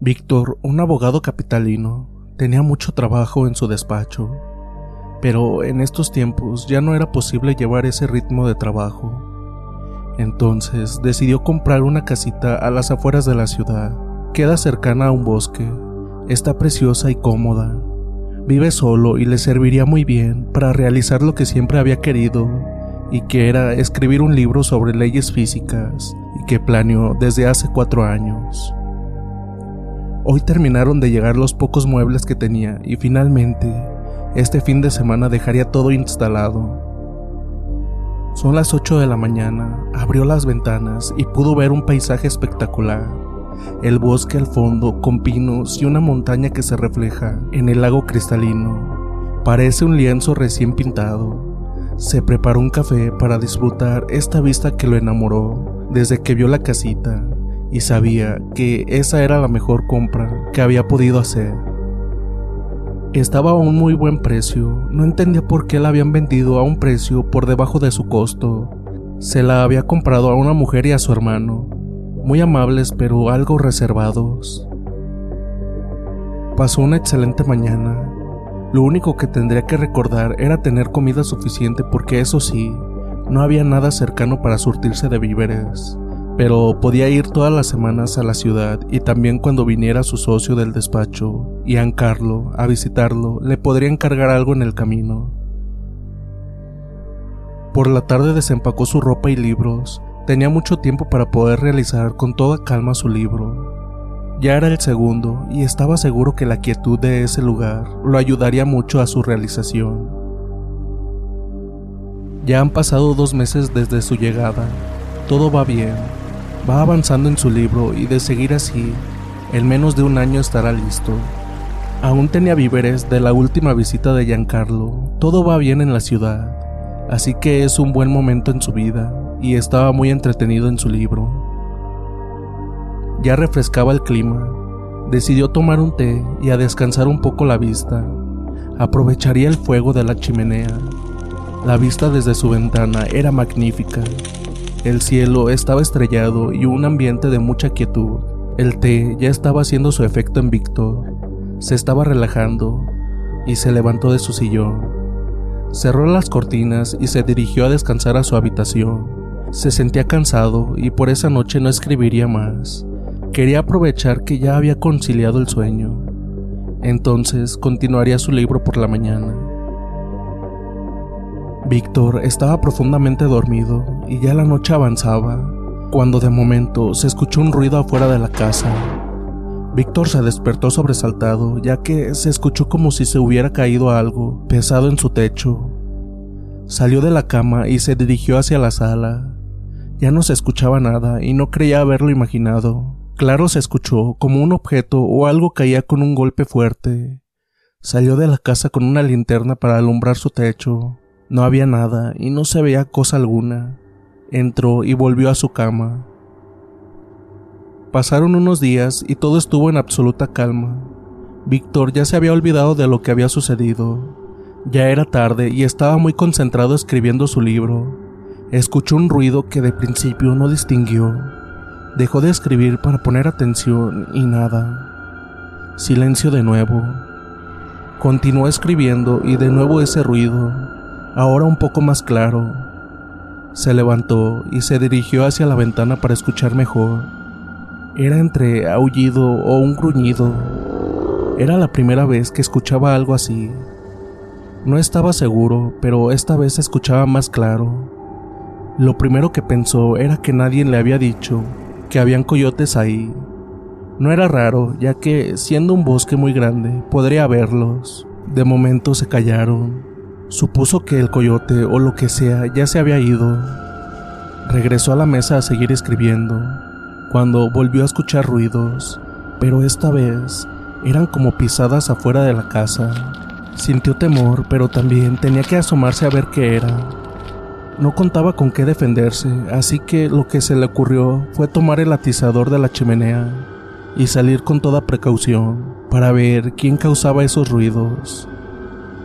Víctor, un abogado capitalino, tenía mucho trabajo en su despacho, pero en estos tiempos ya no era posible llevar ese ritmo de trabajo. Entonces decidió comprar una casita a las afueras de la ciudad. Queda cercana a un bosque, está preciosa y cómoda. Vive solo y le serviría muy bien para realizar lo que siempre había querido, y que era escribir un libro sobre leyes físicas, y que planeó desde hace cuatro años. Hoy terminaron de llegar los pocos muebles que tenía y finalmente, este fin de semana dejaría todo instalado. Son las 8 de la mañana, abrió las ventanas y pudo ver un paisaje espectacular. El bosque al fondo con pinos y una montaña que se refleja en el lago cristalino. Parece un lienzo recién pintado. Se preparó un café para disfrutar esta vista que lo enamoró desde que vio la casita y sabía que esa era la mejor compra que había podido hacer. Estaba a un muy buen precio, no entendía por qué la habían vendido a un precio por debajo de su costo. Se la había comprado a una mujer y a su hermano, muy amables pero algo reservados. Pasó una excelente mañana. Lo único que tendría que recordar era tener comida suficiente porque eso sí, no había nada cercano para surtirse de víveres pero podía ir todas las semanas a la ciudad y también cuando viniera su socio del despacho, Ian Carlo, a visitarlo, le podría encargar algo en el camino. Por la tarde desempacó su ropa y libros, tenía mucho tiempo para poder realizar con toda calma su libro. Ya era el segundo y estaba seguro que la quietud de ese lugar lo ayudaría mucho a su realización. Ya han pasado dos meses desde su llegada. Todo va bien. Va avanzando en su libro y de seguir así, en menos de un año estará listo. Aún tenía víveres de la última visita de Giancarlo. Todo va bien en la ciudad, así que es un buen momento en su vida y estaba muy entretenido en su libro. Ya refrescaba el clima. Decidió tomar un té y a descansar un poco la vista. Aprovecharía el fuego de la chimenea. La vista desde su ventana era magnífica. El cielo estaba estrellado y un ambiente de mucha quietud. El té ya estaba haciendo su efecto en Víctor. Se estaba relajando y se levantó de su sillón. Cerró las cortinas y se dirigió a descansar a su habitación. Se sentía cansado y por esa noche no escribiría más. Quería aprovechar que ya había conciliado el sueño. Entonces continuaría su libro por la mañana. Víctor estaba profundamente dormido y ya la noche avanzaba, cuando de momento se escuchó un ruido afuera de la casa. Víctor se despertó sobresaltado, ya que se escuchó como si se hubiera caído algo pesado en su techo. Salió de la cama y se dirigió hacia la sala. Ya no se escuchaba nada y no creía haberlo imaginado. Claro se escuchó como un objeto o algo caía con un golpe fuerte. Salió de la casa con una linterna para alumbrar su techo. No había nada y no se veía cosa alguna. Entró y volvió a su cama. Pasaron unos días y todo estuvo en absoluta calma. Víctor ya se había olvidado de lo que había sucedido. Ya era tarde y estaba muy concentrado escribiendo su libro. Escuchó un ruido que de principio no distinguió. Dejó de escribir para poner atención y nada. Silencio de nuevo. Continuó escribiendo y de nuevo ese ruido ahora un poco más claro. Se levantó y se dirigió hacia la ventana para escuchar mejor. Era entre aullido o un gruñido. Era la primera vez que escuchaba algo así. No estaba seguro, pero esta vez se escuchaba más claro. Lo primero que pensó era que nadie le había dicho que habían coyotes ahí. No era raro, ya que, siendo un bosque muy grande, podría verlos. De momento se callaron. Supuso que el coyote o lo que sea ya se había ido. Regresó a la mesa a seguir escribiendo, cuando volvió a escuchar ruidos, pero esta vez eran como pisadas afuera de la casa. Sintió temor, pero también tenía que asomarse a ver qué era. No contaba con qué defenderse, así que lo que se le ocurrió fue tomar el atizador de la chimenea y salir con toda precaución para ver quién causaba esos ruidos.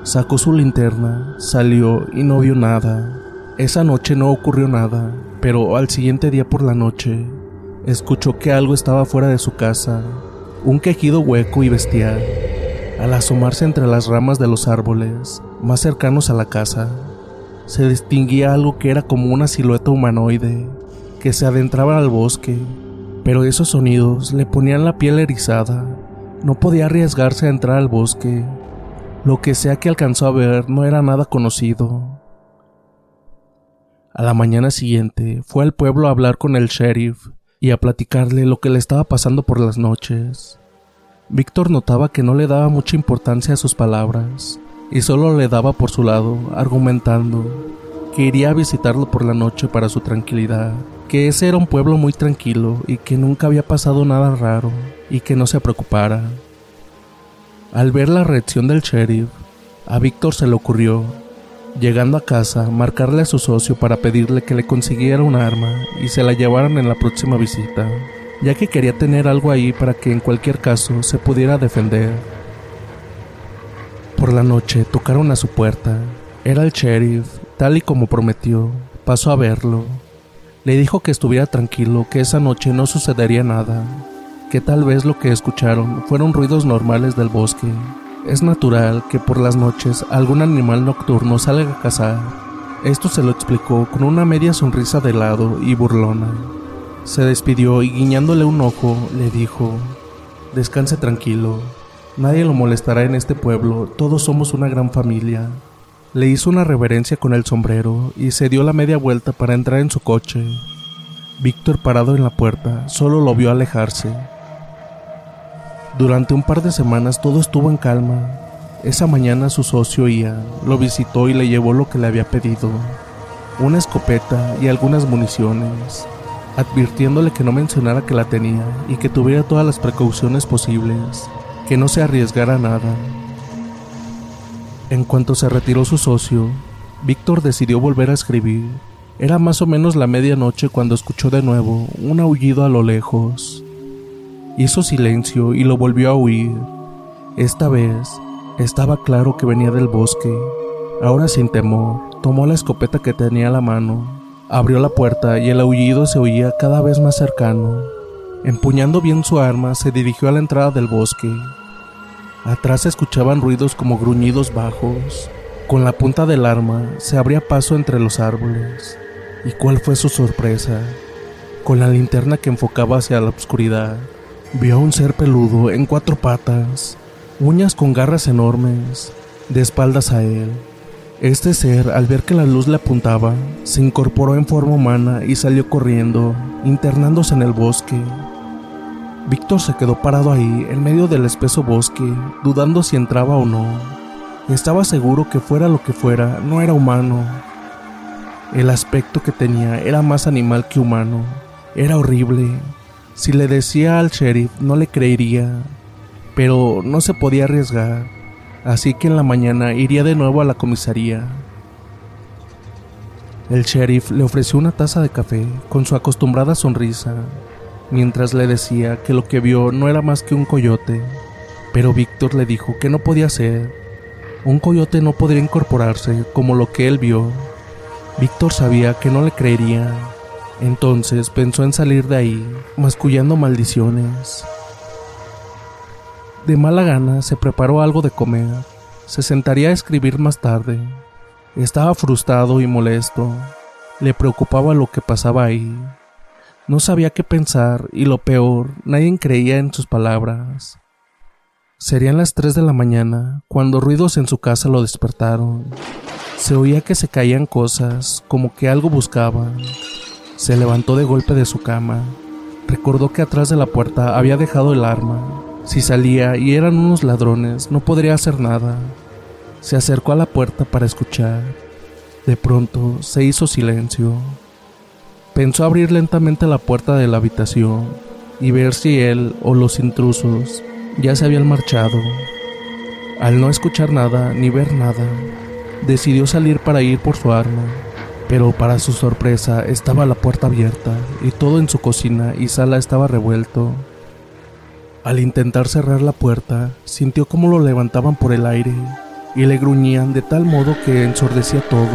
Sacó su linterna, salió y no vio nada. Esa noche no ocurrió nada, pero al siguiente día por la noche, escuchó que algo estaba fuera de su casa, un quejido hueco y bestial. Al asomarse entre las ramas de los árboles más cercanos a la casa, se distinguía algo que era como una silueta humanoide que se adentraba al bosque, pero esos sonidos le ponían la piel erizada. No podía arriesgarse a entrar al bosque lo que sea que alcanzó a ver no era nada conocido. A la mañana siguiente fue al pueblo a hablar con el sheriff y a platicarle lo que le estaba pasando por las noches. Víctor notaba que no le daba mucha importancia a sus palabras y solo le daba por su lado, argumentando que iría a visitarlo por la noche para su tranquilidad, que ese era un pueblo muy tranquilo y que nunca había pasado nada raro y que no se preocupara. Al ver la reacción del sheriff, a Víctor se le ocurrió, llegando a casa, marcarle a su socio para pedirle que le consiguiera un arma y se la llevaran en la próxima visita, ya que quería tener algo ahí para que en cualquier caso se pudiera defender. Por la noche tocaron a su puerta. Era el sheriff, tal y como prometió. Pasó a verlo. Le dijo que estuviera tranquilo, que esa noche no sucedería nada, que tal vez lo que escucharon fueron ruidos normales del bosque. Es natural que por las noches algún animal nocturno salga a cazar. Esto se lo explicó con una media sonrisa de lado y burlona. Se despidió y guiñándole un ojo le dijo, Descanse tranquilo, nadie lo molestará en este pueblo, todos somos una gran familia. Le hizo una reverencia con el sombrero y se dio la media vuelta para entrar en su coche. Víctor parado en la puerta solo lo vio alejarse. Durante un par de semanas todo estuvo en calma. Esa mañana su socio Ian lo visitó y le llevó lo que le había pedido, una escopeta y algunas municiones, advirtiéndole que no mencionara que la tenía y que tuviera todas las precauciones posibles, que no se arriesgara nada. En cuanto se retiró su socio, Víctor decidió volver a escribir. Era más o menos la medianoche cuando escuchó de nuevo un aullido a lo lejos. Hizo silencio y lo volvió a oír. Esta vez estaba claro que venía del bosque. Ahora sin temor, tomó la escopeta que tenía a la mano, abrió la puerta y el aullido se oía cada vez más cercano. Empuñando bien su arma, se dirigió a la entrada del bosque. Atrás se escuchaban ruidos como gruñidos bajos. Con la punta del arma se abría paso entre los árboles. ¿Y cuál fue su sorpresa? Con la linterna que enfocaba hacia la oscuridad, vio a un ser peludo en cuatro patas, uñas con garras enormes, de espaldas a él. Este ser, al ver que la luz le apuntaba, se incorporó en forma humana y salió corriendo, internándose en el bosque. Víctor se quedó parado ahí, en medio del espeso bosque, dudando si entraba o no. Estaba seguro que fuera lo que fuera, no era humano. El aspecto que tenía era más animal que humano. Era horrible. Si le decía al sheriff no le creería, pero no se podía arriesgar, así que en la mañana iría de nuevo a la comisaría. El sheriff le ofreció una taza de café con su acostumbrada sonrisa, mientras le decía que lo que vio no era más que un coyote, pero Víctor le dijo que no podía ser. Un coyote no podría incorporarse como lo que él vio. Víctor sabía que no le creería, entonces pensó en salir de ahí, mascullando maldiciones. De mala gana se preparó algo de comer. Se sentaría a escribir más tarde. Estaba frustrado y molesto. Le preocupaba lo que pasaba ahí. No sabía qué pensar y lo peor, nadie creía en sus palabras. Serían las tres de la mañana cuando ruidos en su casa lo despertaron. Se oía que se caían cosas, como que algo buscaba. Se levantó de golpe de su cama. Recordó que atrás de la puerta había dejado el arma. Si salía y eran unos ladrones, no podría hacer nada. Se acercó a la puerta para escuchar. De pronto se hizo silencio. Pensó abrir lentamente la puerta de la habitación y ver si él o los intrusos ya se habían marchado. Al no escuchar nada ni ver nada, decidió salir para ir por su arma, pero para su sorpresa estaba la puerta abierta y todo en su cocina y sala estaba revuelto. Al intentar cerrar la puerta, sintió cómo lo levantaban por el aire y le gruñían de tal modo que ensordecía todo.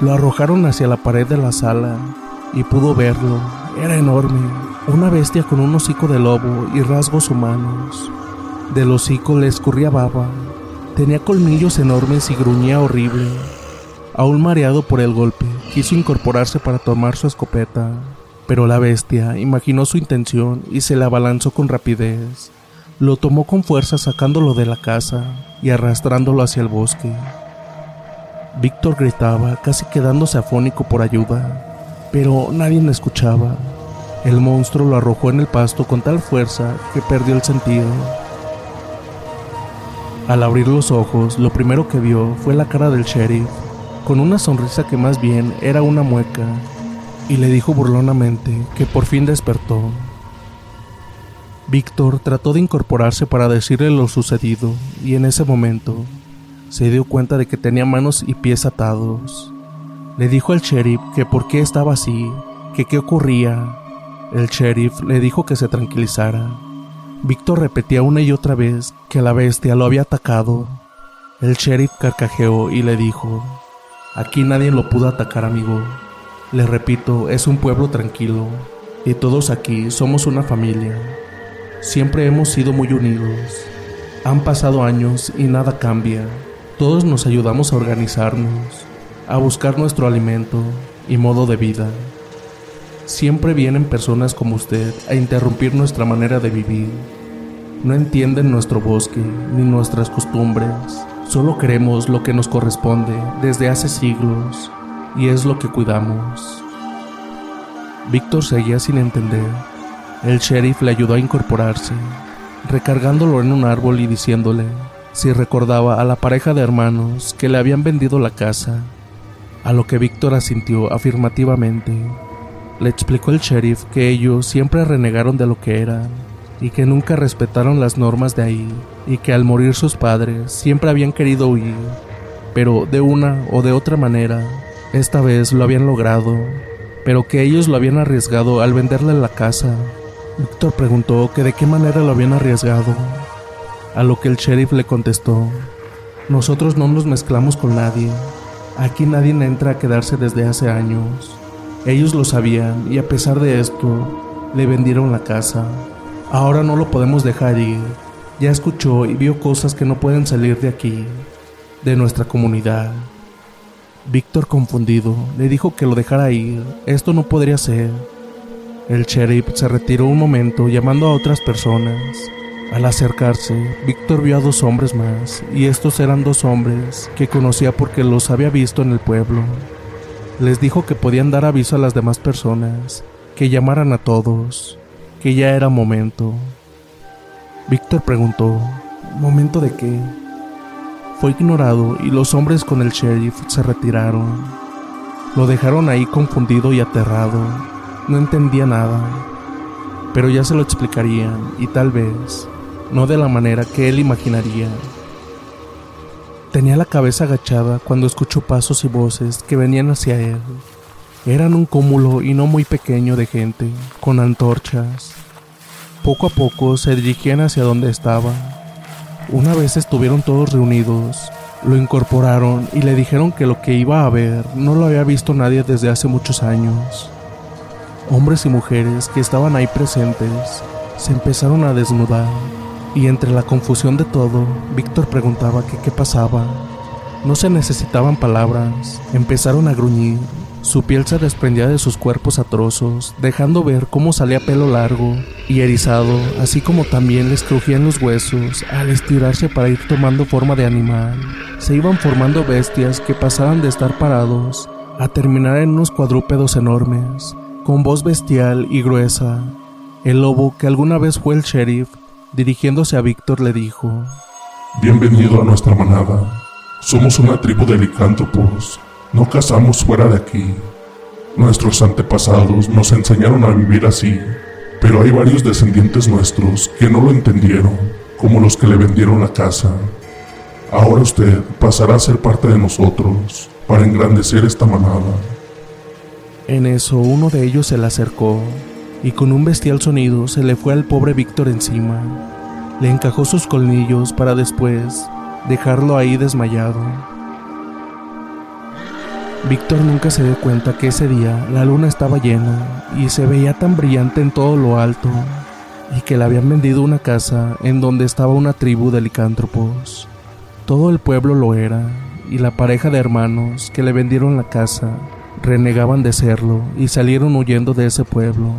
Lo arrojaron hacia la pared de la sala y pudo verlo. Era enorme, una bestia con un hocico de lobo y rasgos humanos. Del hocico le escurría baba. Tenía colmillos enormes y gruñía horrible. Aún mareado por el golpe, quiso incorporarse para tomar su escopeta, pero la bestia imaginó su intención y se le abalanzó con rapidez. Lo tomó con fuerza sacándolo de la casa y arrastrándolo hacia el bosque. Víctor gritaba, casi quedándose afónico por ayuda, pero nadie le escuchaba. El monstruo lo arrojó en el pasto con tal fuerza que perdió el sentido. Al abrir los ojos, lo primero que vio fue la cara del sheriff, con una sonrisa que más bien era una mueca, y le dijo burlonamente que por fin despertó. Víctor trató de incorporarse para decirle lo sucedido, y en ese momento se dio cuenta de que tenía manos y pies atados. Le dijo al sheriff que por qué estaba así, que qué ocurría. El sheriff le dijo que se tranquilizara. Víctor repetía una y otra vez que la bestia lo había atacado. El sheriff carcajeó y le dijo, Aquí nadie lo pudo atacar, amigo. Le repito, es un pueblo tranquilo, y todos aquí somos una familia. Siempre hemos sido muy unidos. Han pasado años y nada cambia. Todos nos ayudamos a organizarnos a buscar nuestro alimento y modo de vida. Siempre vienen personas como usted a interrumpir nuestra manera de vivir. No entienden nuestro bosque ni nuestras costumbres. Solo queremos lo que nos corresponde desde hace siglos y es lo que cuidamos. Víctor seguía sin entender. El sheriff le ayudó a incorporarse. recargándolo en un árbol y diciéndole si recordaba a la pareja de hermanos que le habían vendido la casa, a lo que Víctor asintió afirmativamente. Le explicó el sheriff que ellos siempre renegaron de lo que eran y que nunca respetaron las normas de ahí y que al morir sus padres siempre habían querido huir, pero de una o de otra manera, esta vez lo habían logrado, pero que ellos lo habían arriesgado al venderle la casa. Víctor preguntó que de qué manera lo habían arriesgado, a lo que el sheriff le contestó, nosotros no nos mezclamos con nadie, aquí nadie entra a quedarse desde hace años. Ellos lo sabían y a pesar de esto, le vendieron la casa. Ahora no lo podemos dejar ir. Ya escuchó y vio cosas que no pueden salir de aquí, de nuestra comunidad. Víctor, confundido, le dijo que lo dejara ir. Esto no podría ser. El sheriff se retiró un momento llamando a otras personas. Al acercarse, Víctor vio a dos hombres más, y estos eran dos hombres que conocía porque los había visto en el pueblo. Les dijo que podían dar aviso a las demás personas, que llamaran a todos, que ya era momento. Víctor preguntó, ¿momento de qué? Fue ignorado y los hombres con el sheriff se retiraron. Lo dejaron ahí confundido y aterrado. No entendía nada, pero ya se lo explicarían y tal vez no de la manera que él imaginaría. Tenía la cabeza agachada cuando escuchó pasos y voces que venían hacia él. Eran un cúmulo y no muy pequeño de gente, con antorchas. Poco a poco se dirigían hacia donde estaba. Una vez estuvieron todos reunidos, lo incorporaron y le dijeron que lo que iba a ver no lo había visto nadie desde hace muchos años. Hombres y mujeres que estaban ahí presentes se empezaron a desnudar y entre la confusión de todo, Víctor preguntaba qué pasaba. No se necesitaban palabras, empezaron a gruñir. Su piel se desprendía de sus cuerpos a trozos, dejando ver cómo salía pelo largo y erizado, así como también les crujían los huesos al estirarse para ir tomando forma de animal. Se iban formando bestias que pasaban de estar parados a terminar en unos cuadrúpedos enormes, con voz bestial y gruesa. El lobo que alguna vez fue el sheriff Dirigiéndose a Víctor le dijo, Bienvenido a nuestra manada. Somos una tribu de licántropos. No cazamos fuera de aquí. Nuestros antepasados nos enseñaron a vivir así, pero hay varios descendientes nuestros que no lo entendieron, como los que le vendieron la casa. Ahora usted pasará a ser parte de nosotros para engrandecer esta manada. En eso uno de ellos se le acercó y con un bestial sonido se le fue al pobre Víctor encima. Le encajó sus colmillos para después dejarlo ahí desmayado. Víctor nunca se dio cuenta que ese día la luna estaba llena y se veía tan brillante en todo lo alto y que le habían vendido una casa en donde estaba una tribu de licántropos. Todo el pueblo lo era y la pareja de hermanos que le vendieron la casa renegaban de serlo y salieron huyendo de ese pueblo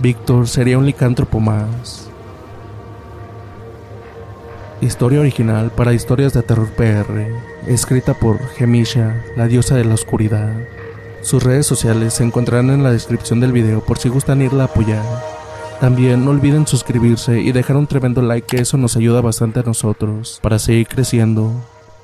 Víctor sería un licántropo más. Historia original para historias de terror PR, escrita por Gemisha, la diosa de la oscuridad. Sus redes sociales se encontrarán en la descripción del video por si gustan irla a apoyar. También no olviden suscribirse y dejar un tremendo like que eso nos ayuda bastante a nosotros para seguir creciendo.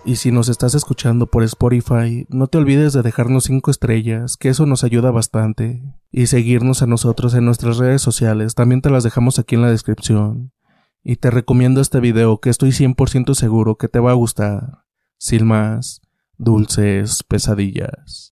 Y si nos estás escuchando por Spotify, no te olvides de dejarnos 5 estrellas, que eso nos ayuda bastante. Y seguirnos a nosotros en nuestras redes sociales, también te las dejamos aquí en la descripción. Y te recomiendo este video que estoy 100% seguro que te va a gustar. Sin más, dulces pesadillas.